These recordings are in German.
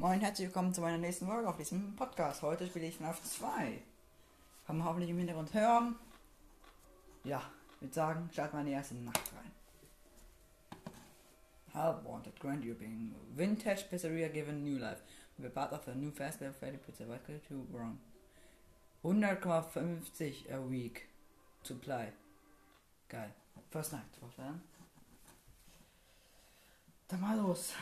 Moin, herzlich willkommen zu meiner nächsten Folge auf diesem Podcast. Heute spiele ich FNAF 2. Kann man hoffentlich im Hintergrund hören. Ja, ich würde sagen, starten wir in die erste Nacht rein. Help wanted, Grand European. Vintage Pizzeria given new life. We're part of the new fast life Freddy Pizza. What could you wrong? 100,50 a week. Supply. Geil. First night, vorstellen. Dann mal los.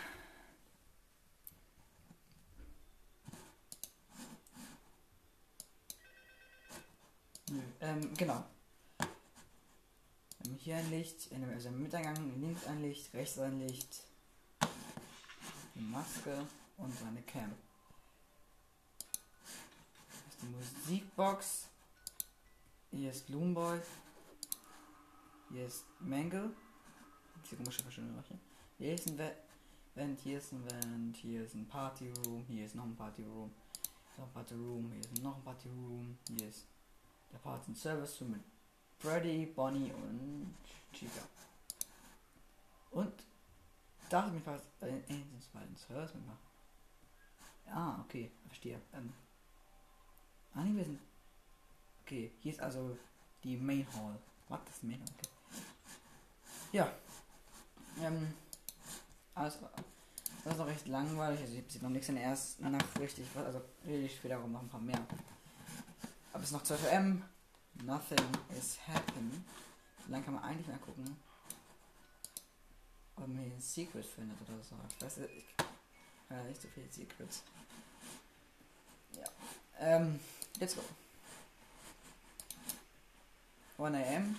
Nö, ähm, genau. Wir haben hier ein Licht, also im links ein Licht, rechts ein Licht, die Maske und seine Cam. Das ist die Musikbox. Hier ist Gloomboy. Hier ist Mangle. Diese komische verschiedene Hier ist ein Vent, hier ist ein Vent, hier ist ein Party Room, hier ist noch ein Party Room, noch ein Party Room, hier ist noch ein Party Room, hier ist der Part in Service mit Freddy, Bonnie und Chica. Und dachte mir fast, äh, äh, das war ein Service mitmachen. Ah, okay, verstehe. Ähm, ah, nee, wir sind. Okay, hier ist also die Main Hall. Was, das Main Hall? Okay. Ja. Ähm, alles, das ist noch recht langweilig. Also, ich habe noch nichts in der ersten Nacht richtig. Also, ich wiederum noch ein paar mehr. Aber es ist noch 12 M. Nothing is happening. Dann kann man eigentlich mal gucken, ob man hier ein Secret findet oder so. Ich weiß nicht, ich ja, nicht so viele Secrets. Ja. Ähm, let's go. 1 am.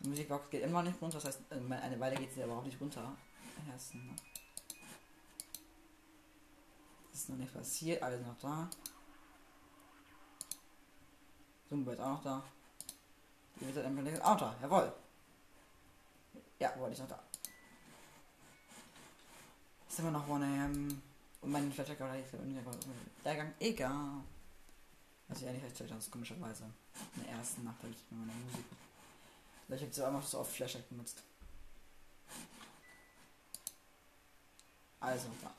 Die Musikbox geht immer nicht runter, das heißt, äh, eine Weile geht sie aber auch nicht runter. Ne? Ist noch nicht passiert, alles noch da. Zumba ist auch noch da. Die wird dann auch da, jawohl. Ja, wollte ich noch da. Ist immer noch One AM. Und mein Flatter oder ist der Gang egal. Was ich eigentlich festgestellt habe, ist komischerweise. In der ersten Nacht habe ich mit meiner Musik. Vielleicht habe ich sie einfach so oft Flashback benutzt. Also, da.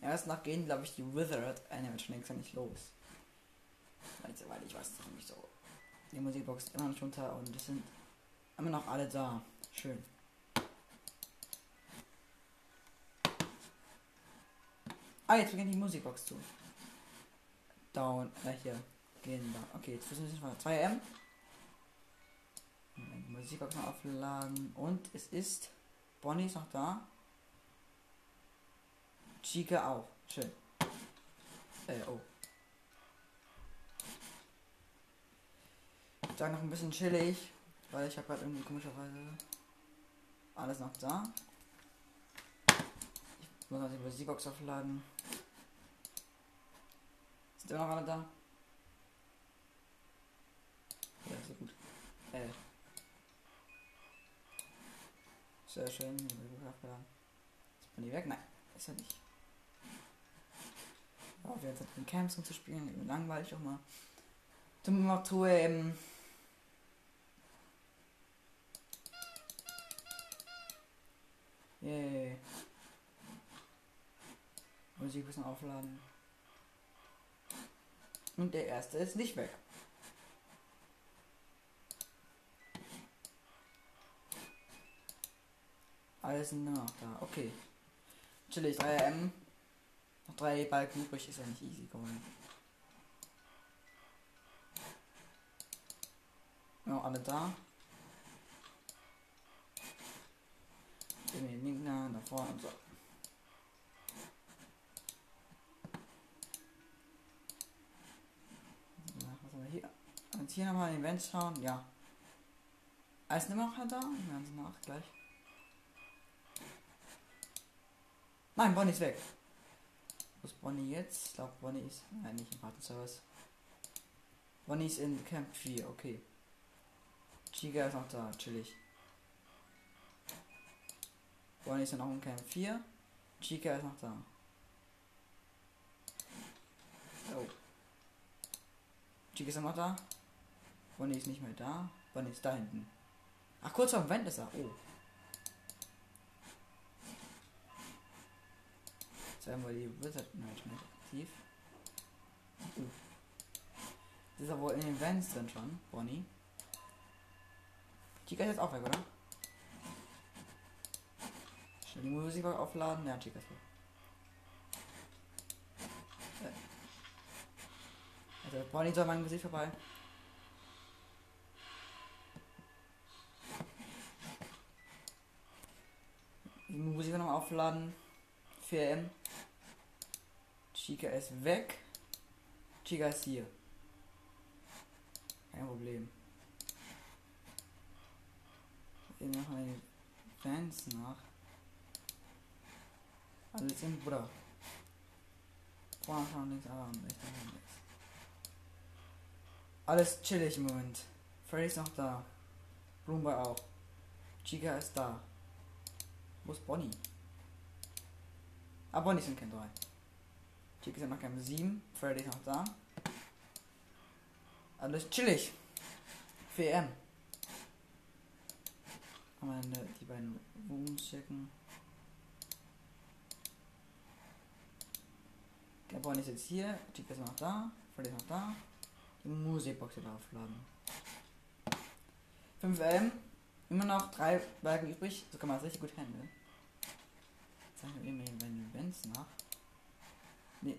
Erst nach gehen, glaube ich, die Withered Animatronics nicht los. Also, weil ich weiß nicht so. Die Musikbox ist immer noch runter und es sind immer noch alle da. Schön. Ah, jetzt beginnt die Musikbox zu. Down, äh, hier. Gehen da. Okay, jetzt müssen wir 2 M. Die Musikbox noch aufladen. Und es ist. Bonnie ist noch da. Chica auch. Schön. Äh, oh. Da noch ein bisschen chillig, weil ich habe gerade irgendwie komischerweise alles noch da. Ich muss noch die Musikbox aufladen. Ist immer noch alle da? Ja, sehr gut. Äh. Sehr schön. Ist man die weg? Nein, ist er nicht auf jetzt in Camps rumzuspielen, langweilig auch mal. Zum Motto, ähm. Yay. Musik ein bisschen aufladen. Und der erste ist nicht weg. Alles nur noch da. Okay. Chillig 3M. Noch drei Balken übrig ist ja nicht easy geworden. Ja, alle da. Gehen wir den linken da vorne und so. Haben hier? Und hier nochmal den Event schauen. Ja. Alles immer noch da? Wir werden sie nach gleich. Nein, Bonnie ist weg. Wo ist Bonnie jetzt? Ich glaube, Bonnie ist. Nein, nicht im Partenservice. Bonnie ist in Camp 4, okay. Chiga ist noch da, chillig. Bonnie ist ja noch in Camp 4. Chica ist noch da. Oh. Chica ist noch da. Bonnie ist nicht mehr da. Bonnie ist da hinten. Ach, kurz vor dem Wend ist er. Oh. Haben wir die Wizard Management aktiv. Uh. Das ist ja wohl in den Vents drin schon, Bonnie. Chica ist jetzt auch weg, oder? Schnell die Musik aufladen. Ja, Chica ist weg. Also Bonnie soll mein Gesicht vorbei. Die Musik noch aufladen. 4M. Chica ist weg. Chica ist hier. Kein Problem. Wir machen die Fans nach. Alles im Bruder. Vorne schauen links, aber rechts links. Alles chillig im Moment. Freddy ist noch da. Bloomboy auch. Chica ist da. Wo ist Bonnie? Ah, Bonnie sind kein 3. Chica ist noch kein 7. Freddy ist noch da. Alles chillig. 4M. Kann man die beiden Rooms checken. Der Bonnie ist jetzt hier. Chica ist noch da. Freddy ist noch da. Die Musikbox wieder aufladen. 5M. Immer noch drei Berge übrig. So kann man es richtig gut handeln. Zeichnen wir eben den Events nach. Nee.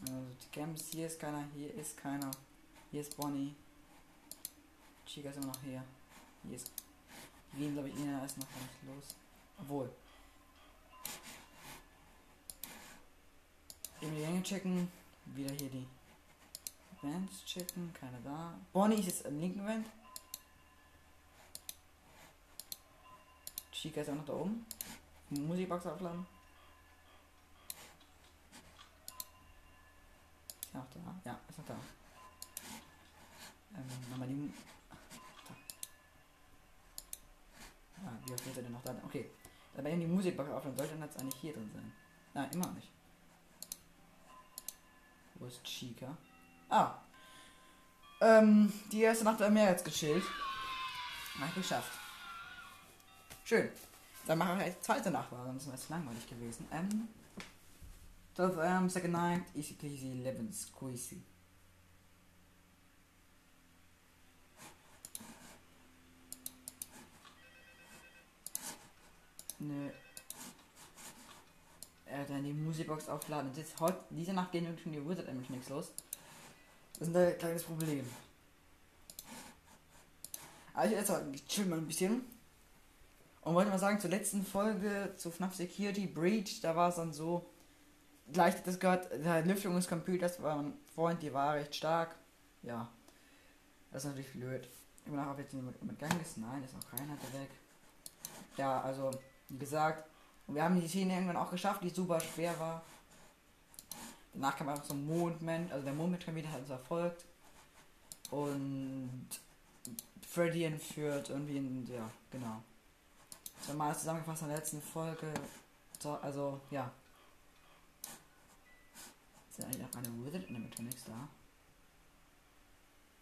Also die Camps, hier ist keiner, hier ist keiner. Hier ist Bonnie. Chica ist immer noch hier. Hier ist. Die gehen, glaube ich, ihnen erst noch gar nicht los. Obwohl. Eben die Gänge checken. Wieder hier die Bands checken. Keiner da. Bonnie ist jetzt im linken Wand. Chica ist auch noch da oben. Musikbox aufladen. Ist er noch da? Ja, ist noch da. Ähm, nochmal die. Da. Ah, wie oft ist er denn noch da? Okay. Da wenn die Musikbox aufladen sollte, dann hat es eigentlich hier drin sein. Nein, immer nicht. Wo ist Chica? Ah. Ähm, die erste Nacht am Meer jetzt gechillt. Hab ich geschafft. Schön. Dann machen wir die zweite weil sonst wäre es langweilig gewesen. Ähm. 12 am second night, easy peasy, lemon squeezy. Nö. Er hat dann die Musikbox aufladen. Und jetzt heute, diese Nacht gehen irgendwie die Wizard nämlich nichts los. Das ist ein kleines Problem. Also jetzt chill mal ein bisschen. Und wollte mal sagen, zur letzten Folge zu FNAF Security Breach, da war es dann so, gleich das gehört, der Lüftung des Computers war mein Freund, die war recht stark. Ja. Das ist natürlich blöd. Ich bin nachher jetzt jemand umgegangen ist. Nein, ist noch keiner weg. Ja, also, wie gesagt, wir haben die Szene irgendwann auch geschafft, die super schwer war. Danach kam einfach so ein Mondman, also der Mondman wieder hat uns erfolgt. Und Freddy entführt irgendwie in, ja, genau. War mal zusammengefasst in der letzten Folge. So, also, ja. Ja eigentlich auch eine Wizard Animatronics da?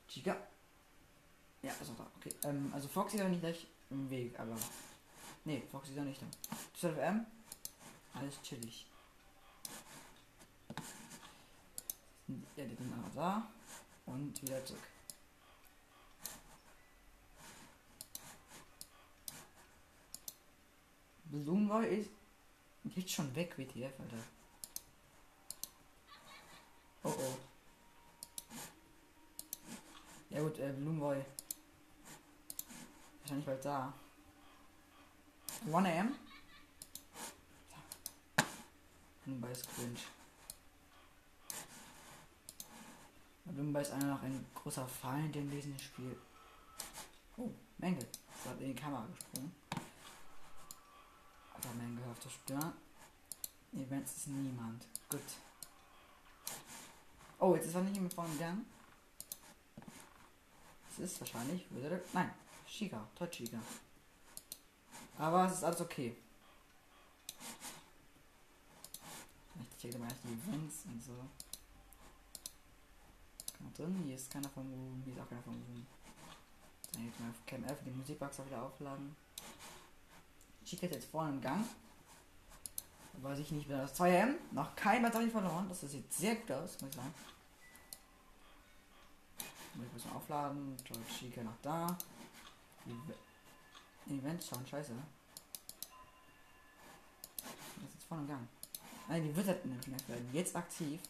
Chica. Ja, ist auch da. Okay. Ähm, also Foxy ist ja nicht gleich im Weg, aber. Nee, Foxy ist ja nicht da. 12M. Alles chillig. Ja, die sind auch da. Und wieder zurück. Blumenboy ist jetzt schon weg, WTF, Alter. Oh oh. Ja gut, äh, Blumenboy. Wahrscheinlich bald da. 1 am? Blumenboy ist cringe. Blumenboy ist einer noch ein großer Feind in diesem Spiel. Oh, Mengel. Ist hat in die Kamera gesprungen. Mengel auf der Stirn. Events ist niemand. Gut. Oh, jetzt ist er nicht mehr vorne gegangen. Es ist wahrscheinlich. Nein, Shiga. Toll Shiga. Aber es ist alles okay. checke mal die Events und so. Keiner drin, hier ist keiner vom Room, hier ist auch keiner vom Room. Dann jetzt mal auf Cam F die Musikbox auch wieder aufladen. Chica ist jetzt vorne im Gang. Weiß ich nicht mehr. Das 2M, noch kein Batterie verloren. Das sieht sehr gut aus, muss ich sagen. Ich muss mal aufladen. George Chica noch da. Die Events schauen scheiße. Das ist jetzt vorne im Gang. Nein, die wird nämlich werden. Jetzt aktiv.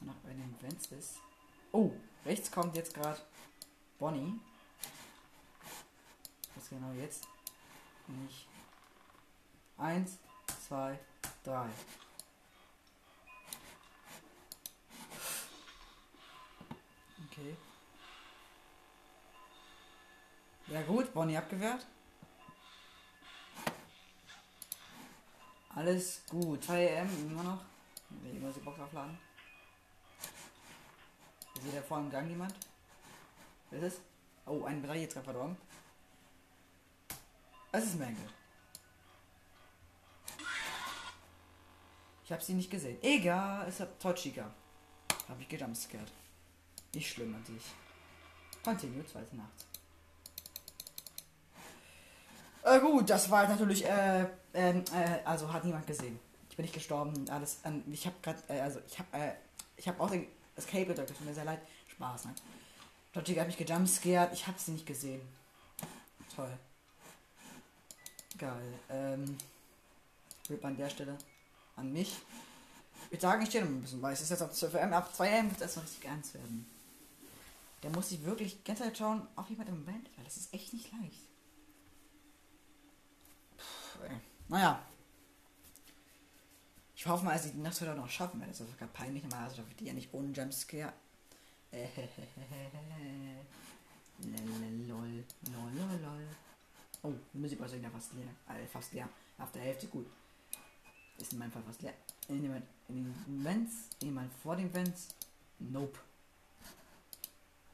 Nach bei den Events ist. Oh, rechts kommt jetzt gerade Bonnie. Was genau jetzt? Nicht. Eins, zwei, drei. Okay. Ja gut, Bonnie abgewehrt. Alles gut. 2 EM immer noch. Will immer die Box aufladen. Sieht da vor im Gang jemand? Wer ist es? Oh, ein gerade verdorben. Es ist Mangle. Ich habe sie nicht gesehen. Egal, es hat Tochika. Habe ich gejumpscared. Nicht schlimm an sich. Continue, zweite Nacht. Äh, gut, das war natürlich, äh, äh, also hat niemand gesehen. Ich bin nicht gestorben, alles, ähm, ich habe gerade, äh, also ich habe, äh, ich habe auch den Escape gedrückt, tut mir sehr leid. Spaß, ne? Tochika hat mich gejumpscared, ich habe sie nicht gesehen. Toll. Geil. Ähm, Rip an der Stelle an mich. Ich würde sagen, ich stehe noch ein bisschen, weil es ist jetzt auf 12M, ab 2M wird es erstmal richtig ernst werden. Der muss sich wirklich ganz Zeit schauen, auf jemand im Band, weil das ist echt nicht leicht. Puh, ey. Naja. Ich hoffe mal, dass ich die Nacht heute noch schaffen werde. Das ist sogar peinlich, aber also die ja nicht ohne Jumpscare. Lol, lol, lol, lol. Oh, die Musik war wieder fast leer. Also fast leer. Auf der Hälfte gut. Ist in meinem Fall fast leer. In den, in den Vents, jemand vor den Vents. Nope.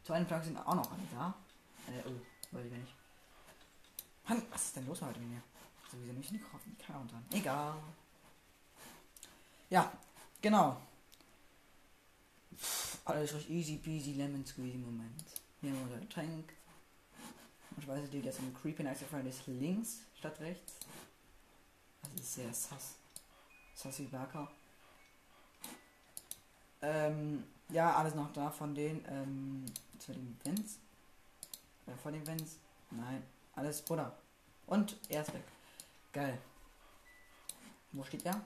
Einem Tag sind auch noch alle da. Äh, oh, weiß ich nicht. Mann, was ist denn los heute mit mir? So wie sie mich nicht. Keine Ahnung dran. Egal. Ja, genau. Alles durch easy peasy lemon squeezy Moment. Hier haben wir unser Tank. Ich weiß nicht, dass ein Creepy Nice Friend ist links statt rechts. Das ist sehr sass. Sassy Barker. Ähm, ja, alles noch da von den, ähm, zu den Vents. Äh, von den Vents. Nein, alles Butter. Und er ist weg. Geil. Wo steht er?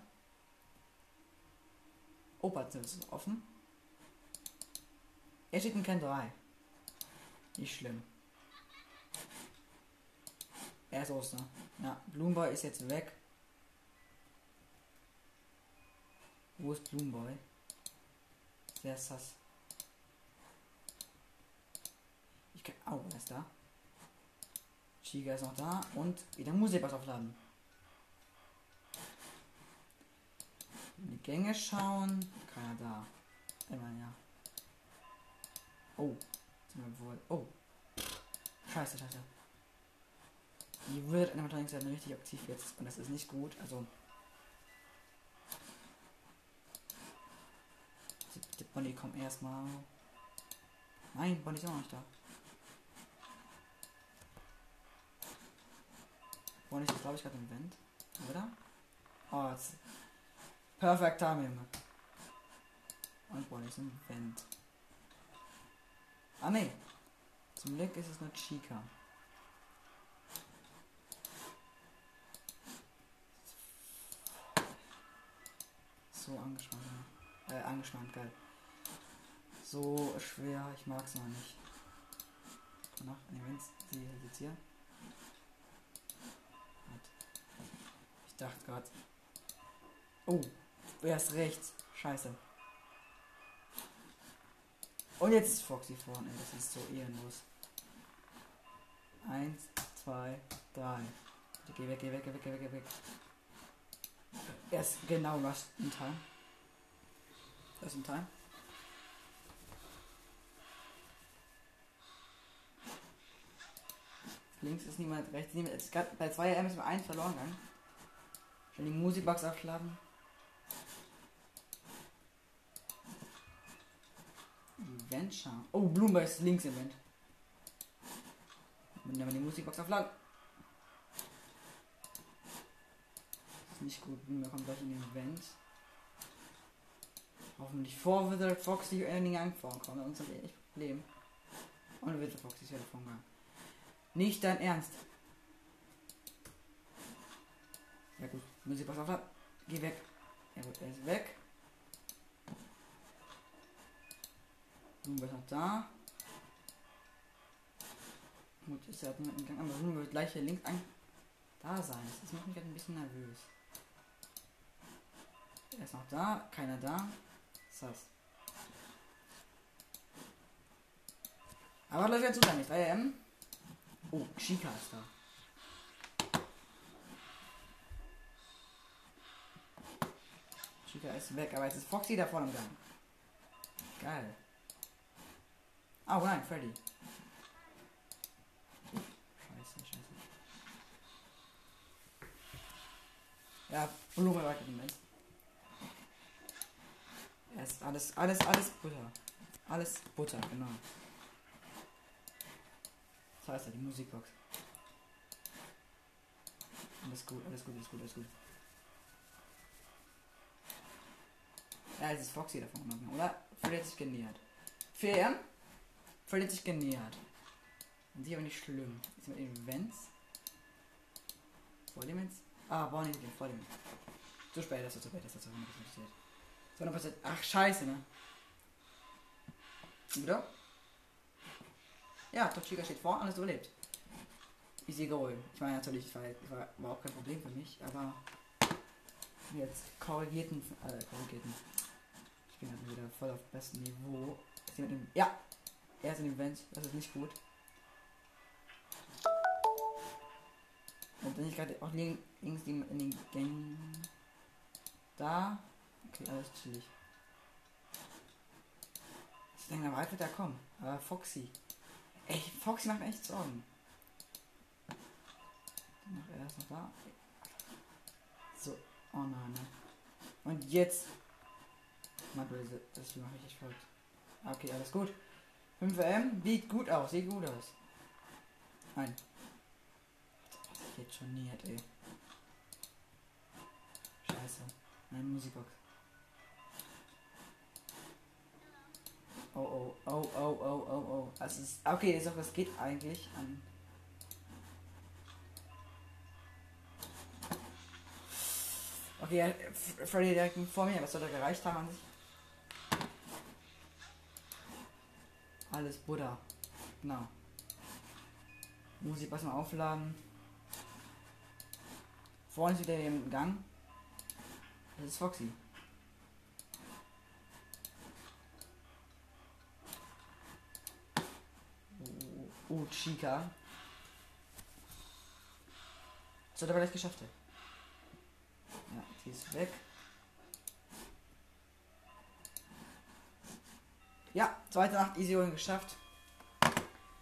Operzimmer ist offen. Er steht in kein 3. Nicht schlimm. Er ist Oster. Ja, Bloomboy ist jetzt weg. Wo ist Bloomboy? Wer ist das? Ich kann. Oh, er ist da. Chiga ist noch da und wieder Musik was aufladen. In die Gänge schauen. Keiner da. Immer ja. Oh. Wir wohl. Oh. Scheiße, scheiße. Die wird Animatronics richtig aktiv jetzt und das ist nicht gut. Also. Die Bonnie kommt erstmal. Nein, Bonnie ist auch noch nicht da. Bonnie ist, glaube ich, gerade im Vent. Oder? Oh, jetzt. Perfect Timing. Und Bonnie ist im Vent. Ah, ne. Zum Glück ist es nur Chica. so angespannt. Äh, angespannt, geil. So schwer, ich mag es noch nicht. Nach, ne, wenn's sie jetzt hier. Ich dachte gerade. Oh, er ist rechts. Scheiße. Und jetzt ist Foxy vorne. Das ist so ehrenlos. Eins, zwei, drei. Geh weg, geh weg, geh weg, geh weg, geh weg. Er ist genau was in Time. Das in Time. Links ist niemand, rechts niemand. Jetzt grad bei 2 AM ist mir eins verloren gegangen. Schon die Musikbox aufschlagen. Schauen. Oh, Bloomberg ist links Event. Wenn wir die Musikbox aufladen. Ist nicht gut. Wir kommen gleich in den Event. Hoffentlich vor Wizard Foxy Ending vorkommen. Uns hat echt Problem. Und Wizard Foxy ist ja davon. Nicht dein Ernst. Ja gut, Musikbox aufladen. Geh weg. Ja gut, er ist weg. Nun wird noch da. Gut, ist ja mit dem Gang, aber nun gleich hier links an da sein. Das macht mich halt ein bisschen nervös. Er ist noch da, keiner da. Was das? Aber läuft ja zu sein, 3 AM. Oh, Chica ist da. Chica ist weg, aber jetzt ist Foxy da vorne im Gang. Geil. Oh nein, Freddy. Scheiße, scheiße. Ja, Blume weiter Moment. Ist alles, alles, alles Butter. Alles Butter, genau. Das heißt ja die Musikbox. Alles gut, alles gut, alles gut, alles gut. Ja, jetzt ist Foxy davon genommen, oder? Freddy hat sich genähert. 4 verliert sich genähert. Und sie aber nicht schlimm. Ist mit Events. Vor? Ah, boah, nicht vor. Zu spät, das ist zu spät, das ist zu 100% passiert. 100%. Ach, scheiße, ne? Wieder? Ja, Tochika steht vor, alles überlebt. Easy goal. Ich meine natürlich, war, war, war auch kein Problem für mich, aber jetzt korrigierten, äh, korrigierten. Ich bin halt wieder voll auf bestem Niveau. Ja, er ist in Event, das ist nicht gut. Und bin ich gerade auch links in den Gängen. Da. Okay, alles chillig. Ich denke, weit wird er kommen. Aber Foxy. Ey, Foxy macht echt Sorgen. er ist noch da. So. Oh nein, ne. Und jetzt. Mal böse. Das mache ich echt verrückt. Okay, alles gut. 5M sieht gut aus, sieht gut aus. Nein. Das geht schon näher, ey. Scheiße. Nein, Musikbox. Oh oh, oh oh, oh oh, oh. Das ist. Okay, ist auch, das geht eigentlich an. Okay, Freddy direkt vor mir, was soll er gereicht haben an sich? Alles Buddha. Genau. Muss ich was mal aufladen. Vorne ist wieder im Gang. Das ist Foxy. Oh, oh Chica. Das hat er vielleicht geschafft. Ja, sie ist weg. Ja, zweite Nacht Easy Rolling geschafft.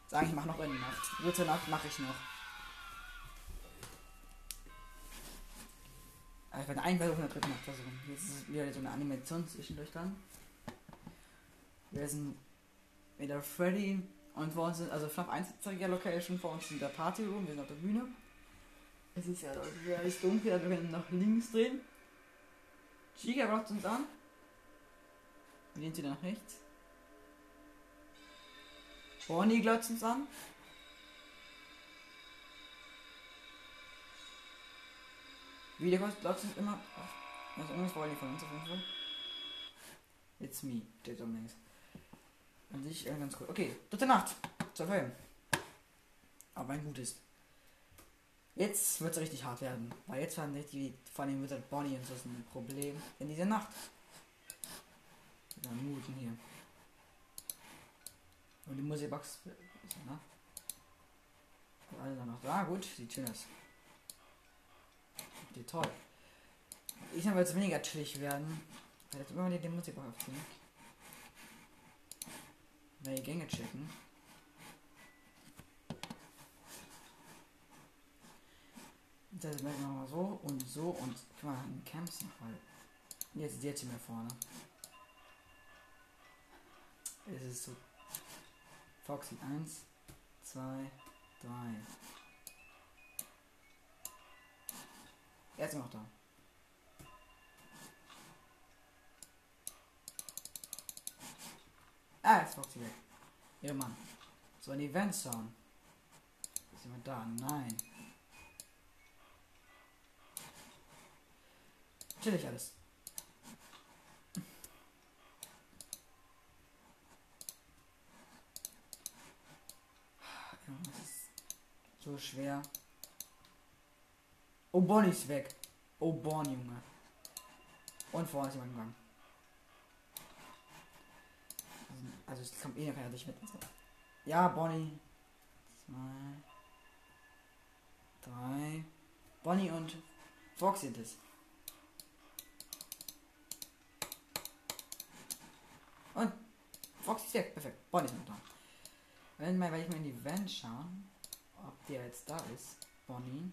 Sagen, ich mache noch eine Nacht. Dritte Nacht mache ich noch. Also ich werde einen Versuch in der dritten Nacht versuchen. Jetzt ist wieder so eine Animation zwischendurch dann. Wir sind wieder Freddy und vor uns sind, also FNAF 1 zeige Location, vor uns sind der Party Room, wir sind auf der Bühne. Es ist ja ist dunkel, wir können nach links drehen. Chica blockt uns an. Wir gehen wieder nach rechts. Bonnie glotzt uns an. Wieder glotzt uns immer. Was irgendwas wollen die von uns auf jeden Fall. It's me, steht am. An sich äh, ganz cool. Okay, dritte Nacht. Zur Film. Aber ein gutes. Jetzt wird es richtig hart werden. Weil jetzt werden die, vor allem wird Bonnie und so ein Problem in dieser Nacht. Dann muten hier. Und die Musikbox. Alle dann noch da. Gut, sieht schön aus. Die toll. Ich soll jetzt weniger chillig werden. Werde jetzt immer die, die Musikbox aufziehen. Wenn die Gänge checken. Das machen wir mal so und so und guck mal, in Camps noch, weil jetzt jetzt hier mehr vorne. Es ist so. Foxy 1, 2, 3. Er ist noch da. Ah, jetzt Foxy weg. Ja, Mann. So ein Event Sound. Ist jemand da? Nein. Chillig alles. Ja, das ist so schwer. Oh, Bonnie ist weg. Oh, Bonnie, Junge. Und vorne ist jemand gegangen. Also, es kommt eh nachher nicht mit. Ja, Bonnie. Zwei. Drei. Bonnie und Fox sind es. Und Fox ist weg. Perfekt. Bonnie ist noch da. Wenn, mal, wenn ich mal in die Van schauen, der jetzt da ist. Bonnie.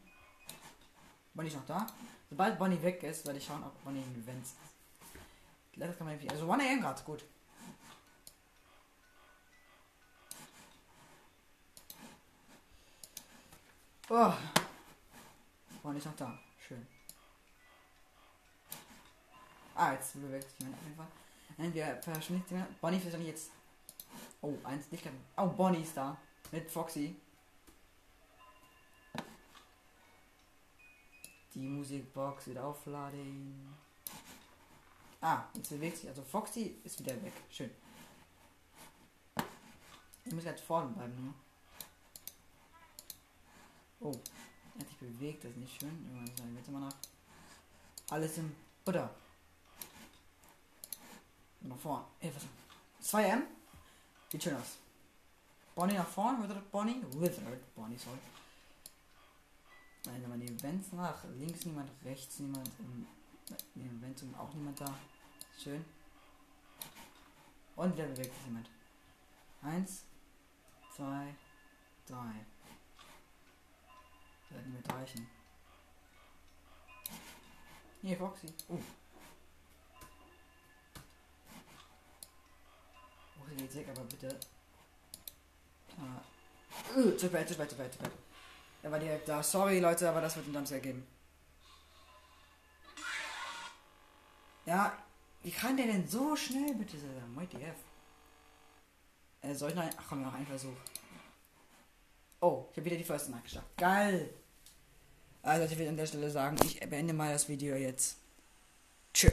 Bonnie ist noch da. Sobald Bonnie weg ist, werde ich schauen, ob Bonnie in die Vents ist. Kann man irgendwie. Also 1 AM gerade, gut. Oh. Bonnie ist noch da. Schön. Ah, jetzt bewegt sich jemand auf jeden Fall. Entweder verschwindet jemand. Bonnie verschwindet jetzt. Oh, eins nicht. Oh, Bonnie ist da. Mit Foxy. Die Musikbox wieder aufladen. Ah, jetzt bewegt sich. Also Foxy ist wieder weg. Schön. Ich muss jetzt vorne bleiben, ne? Oh, er hat sich bewegt, das ist nicht schön. Irgendwann wir jetzt mal nach. Alles im Butter. Nach vorne. Ey, was? 2M? Sieht schön aus. Bonnie nach vorne, Wizard Bonnie. Wizard Bonnie, sorry. Nein, wenn man die Events nach. Links niemand, rechts niemand. Im, im Event auch niemand da. Schön. Und wieder bewegt sich jemand. Eins, zwei, drei. Nicht mehr reichen. Hier, Foxy. Oh. Okay, jetzt weg, aber bitte. Uh, uh, zu spät, zu spät, zu spät, zu spät. Er war direkt da. Sorry, Leute, aber das wird ein Dumpster geben. Ja, wie kann der denn so schnell bitte sein? Mighty F. Äh, soll ich noch, ach komm, noch einen Versuch. Oh, ich habe wieder die First Night geschafft. Geil! Also ich will an der Stelle sagen, ich beende mal das Video jetzt.